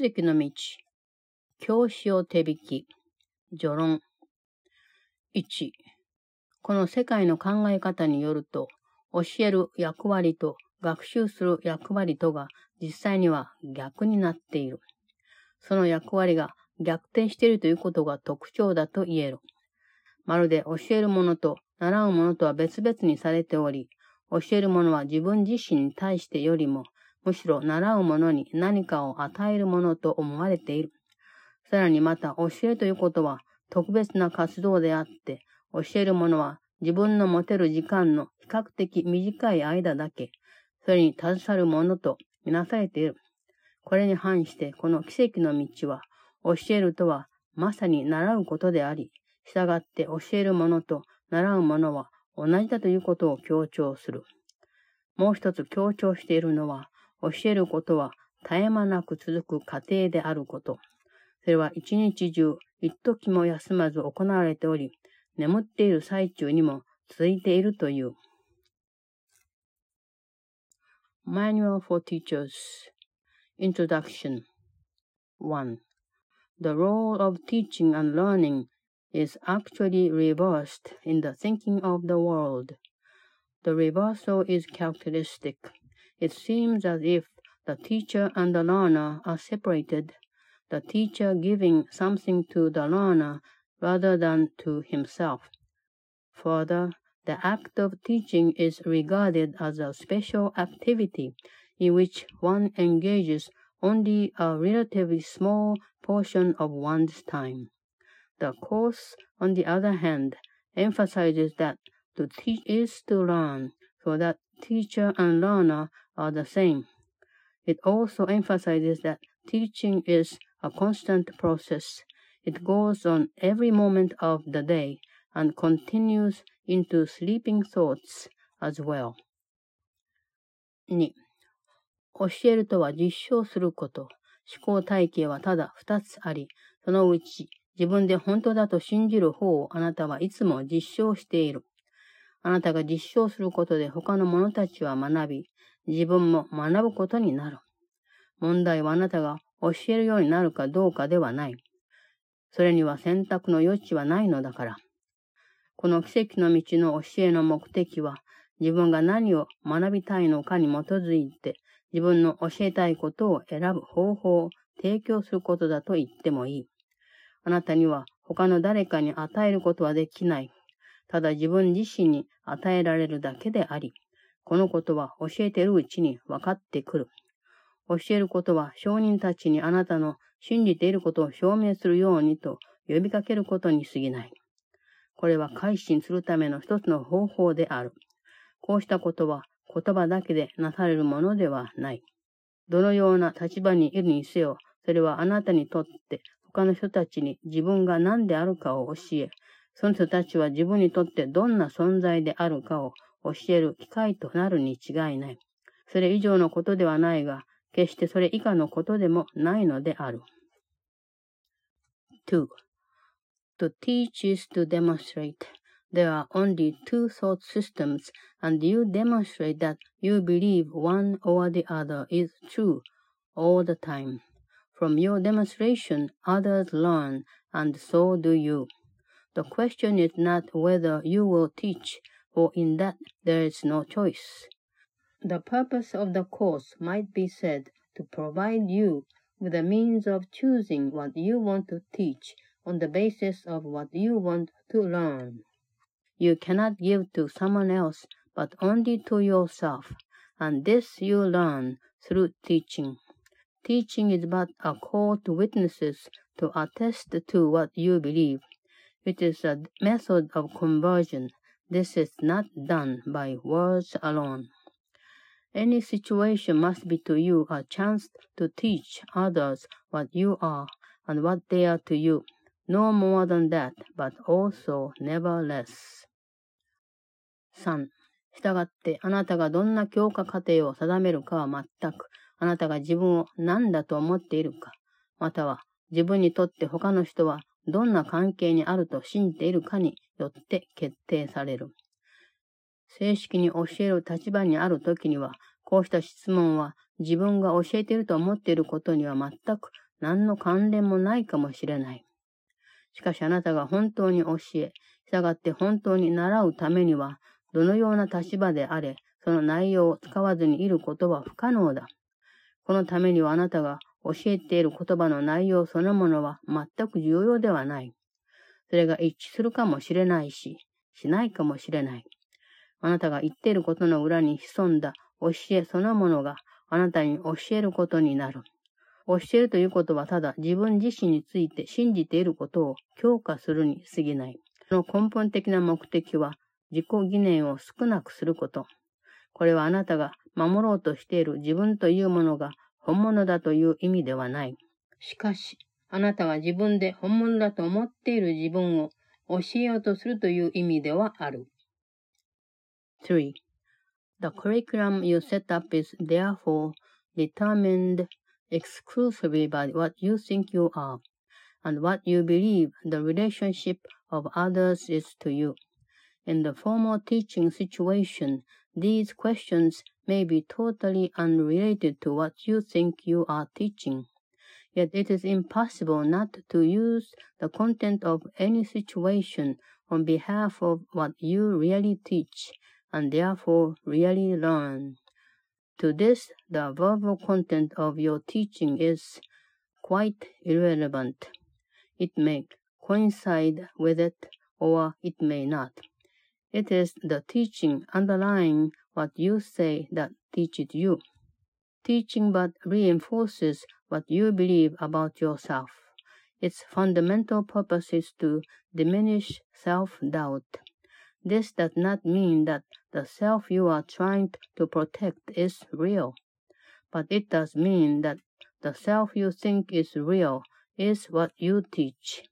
奇跡の道。教師を手引き。序論。1。この世界の考え方によると、教える役割と学習する役割とが実際には逆になっている。その役割が逆転しているということが特徴だと言える。まるで教えるものと習うものとは別々にされており、教えるものは自分自身に対してよりも、むしろ習うものに何かを与えるものと思われている。さらにまた教えということは特別な活動であって、教えるものは自分の持てる時間の比較的短い間だけ、それに携わるものとみなされている。これに反して、この奇跡の道は、教えるとはまさに習うことであり、従って教えるものと習うものは同じだということを強調する。もう一つ強調しているのは、教えることは絶え間なく続く過程であること。それは一日中、一時も休まず行われており、眠っている最中にも続いているという。Manual for Teachers Introduction 1. The role of teaching and learning is actually reversed in the thinking of the world. The reversal is characteristic. It seems as if the teacher and the learner are separated, the teacher giving something to the learner rather than to himself. Further, the act of teaching is regarded as a special activity in which one engages only a relatively small portion of one's time. The course, on the other hand, emphasizes that to teach is to learn, so that teacher and learner are the same. It also emphasizes that teaching is a constant process. It goes on every moment of the day and continues into sleeping thoughts as well. 2. 教えるとは実証すること。思考体系はただ二つあり、そのうち自分で本当だと信じる方をあなたはいつも実証している。あなたが実証することで他の者たちは学び、自分も学ぶことになる。問題はあなたが教えるようになるかどうかではない。それには選択の余地はないのだから。この奇跡の道の教えの目的は、自分が何を学びたいのかに基づいて、自分の教えたいことを選ぶ方法を提供することだと言ってもいい。あなたには他の誰かに与えることはできない。ただ自分自身に与えられるだけであり、このことは教えてるうちに分かってくる。教えることは証人たちにあなたの信じていることを証明するようにと呼びかけることに過ぎない。これは改心するための一つの方法である。こうしたことは言葉だけでなされるものではない。どのような立場にいるにせよ、それはあなたにとって他の人たちに自分が何であるかを教え、その人たちは自分にとってどんな存在であるかを教える機会となるに違いない。それ以上のことではないが、決してそれ以下のことでもないのである。2. To teach is to demonstrate. There are only two thought systems, and you demonstrate that you believe one or the other is true all the time. From your demonstration, others learn, and so do you. The question is not whether you will teach, for in that there is no choice. The purpose of the course might be said to provide you with a means of choosing what you want to teach on the basis of what you want to learn. You cannot give to someone else but only to yourself, and this you learn through teaching. Teaching is but a call to witnesses to attest to what you believe. It is a method of conversion. This is not done by words alone. Any situation must be to you a chance to teach others what you are and what they are to you. No more than that, but also never less. 3. したがってあなたがどんな強化過程を定めるかは全くあなたが自分を何だと思っているか、または自分にとって他の人はどんな関係にあると信じているかによって決定される。正式に教える立場にあるときには、こうした質問は自分が教えていると思っていることには全く何の関連もないかもしれない。しかしあなたが本当に教え、従って本当に習うためには、どのような立場であれ、その内容を使わずにいることは不可能だ。このためにはあなたが教えている言葉の内容そのものは全く重要ではない。それが一致するかもしれないし、しないかもしれない。あなたが言っていることの裏に潜んだ教えそのものがあなたに教えることになる。教えるということはただ自分自身について信じていることを強化するに過ぎない。その根本的な目的は自己疑念を少なくすること。これはあなたが守ろうとしている自分というものが本物だという意味ではない。しかし、あなたが自分で本物だと思っている自分を教えようとするという意味ではある。3. The curriculum you set up is therefore determined exclusively by what you think you are and what you believe the relationship of others is to you. In the formal teaching situation, these questions may be totally unrelated to what you think you are teaching. Yet it is impossible not to use the content of any situation on behalf of what you really teach and therefore really learn. To this, the verbal content of your teaching is quite irrelevant. It may coincide with it or it may not. It is the teaching underlying what you say that teaches you. Teaching but reinforces what you believe about yourself. Its fundamental purpose is to diminish self-doubt. This does not mean that the self you are trying to protect is real, but it does mean that the self you think is real is what you teach.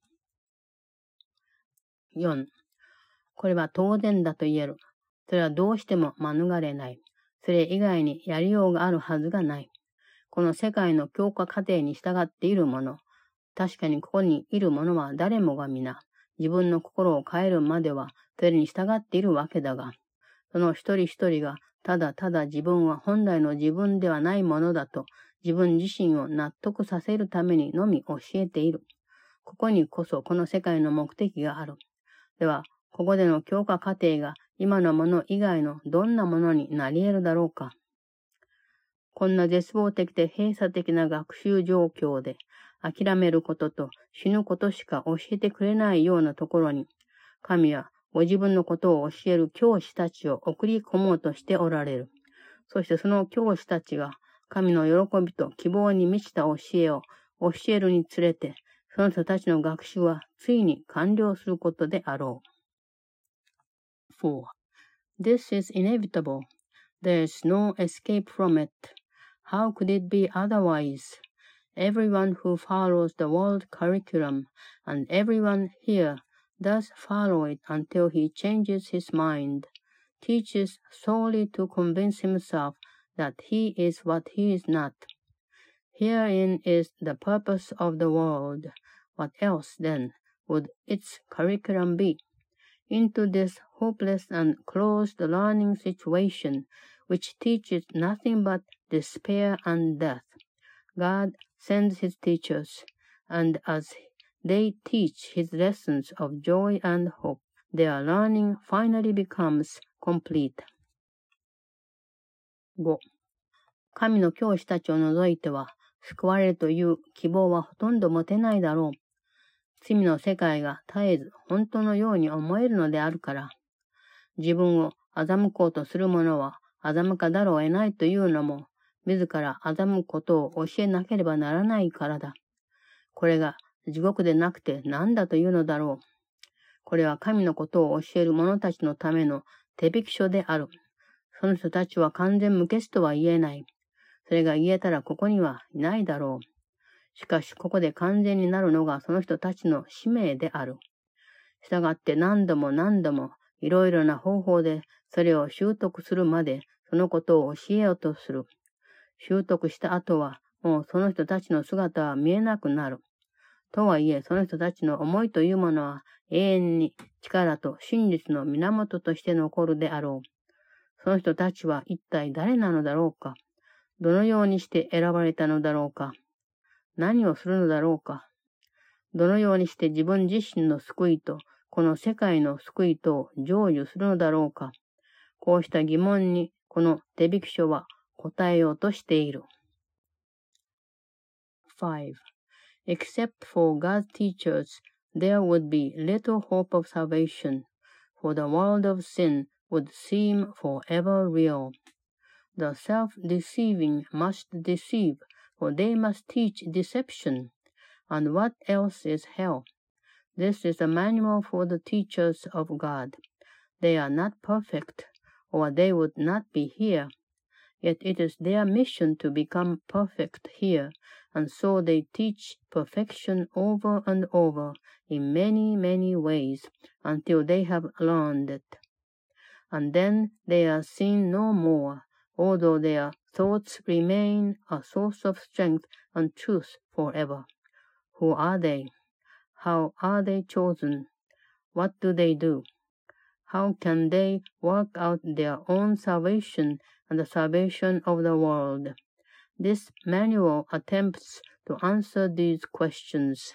4. これは当然だと言える。それはどうしても免れない。 それ以外にやりようがあるはずがない。この世界の強化過程に従っているもの、確かにここにいる者は誰もが皆、自分の心を変えるまでは、それに従っているわけだが、その一人一人が、ただただ自分は本来の自分ではないものだと、自分自身を納得させるためにのみ教えている。ここにこそこの世界の目的がある。では、ここでの強化過程が今のもの以外のどんなものになり得るだろうか？こんな絶望的で閉鎖的な学習状況で、諦めることと死ぬことしか教えてくれないようなところに、神はご自分のことを教える教師たちを送り込もうとしておられる。そしてその教師たちが神の喜びと希望に満ちた教えを教えるにつれて、その人たちの学習はついに完了することであろう。4. This is inevitable. There is no escape from it. How could it be otherwise? Everyone who follows the world curriculum and everyone here does follow it until he changes his mind, teaches solely to convince himself that he is what he is not. Herein is the purpose of the world. What else, then, would its curriculum be? Into this hopeless and closed learning situation, which teaches nothing but despair and death. God sends his teachers, and as they teach his lessons of joy and hope, their learning finally becomes complete. 5. 神の教師たちを除いては、救われるという希望はほとんど持てないだろう。 罪の世界が絶えず本当のように思えるのであるから、自分を欺こうとする者は欺かざるを得ないというのも、自ら欺くことを教えなければならないからだ。これが地獄でなくて何だというのだろう。これは神のことを教える者たちのための手引き書である。その人たちは完全無欠とは言えない。それが言えたらここにはいないだろう。しかし、ここで完全になるのがその人たちの使命である。従って何度も何度もいろいろな方法でそれを習得するまでそのことを教えようとする。習得した後は、もうその人たちの姿は見えなくなる。とはいえ、その人たちの思いというものは永遠に力と真実の源として残るであろう。その人たちは一体誰なのだろうかどのようにして選ばれたのだろうか何をするのだろうかどのようにして自分自身の救いと、この世界の救いとを成就するのだろうかこうした疑問に、この手引き書は答えようとしている。5. Except for God's teachers, there would be little hope of salvation, for the world of sin would seem forever real. The self-deceiving must deceive, for they must teach deception. And what else is hell? This is a manual for the teachers of God. They are not perfect, or they would not be here. Yet it is their mission to become perfect here, and so they teach perfection over and over in many, many ways until they have learned it. And then they are seen no more, although their thoughts remain a source of strength and truth forever. Who are they? How are they chosen? What do they do? How can they work out their own salvation and the salvation of the world? This manual attempts to answer these questions.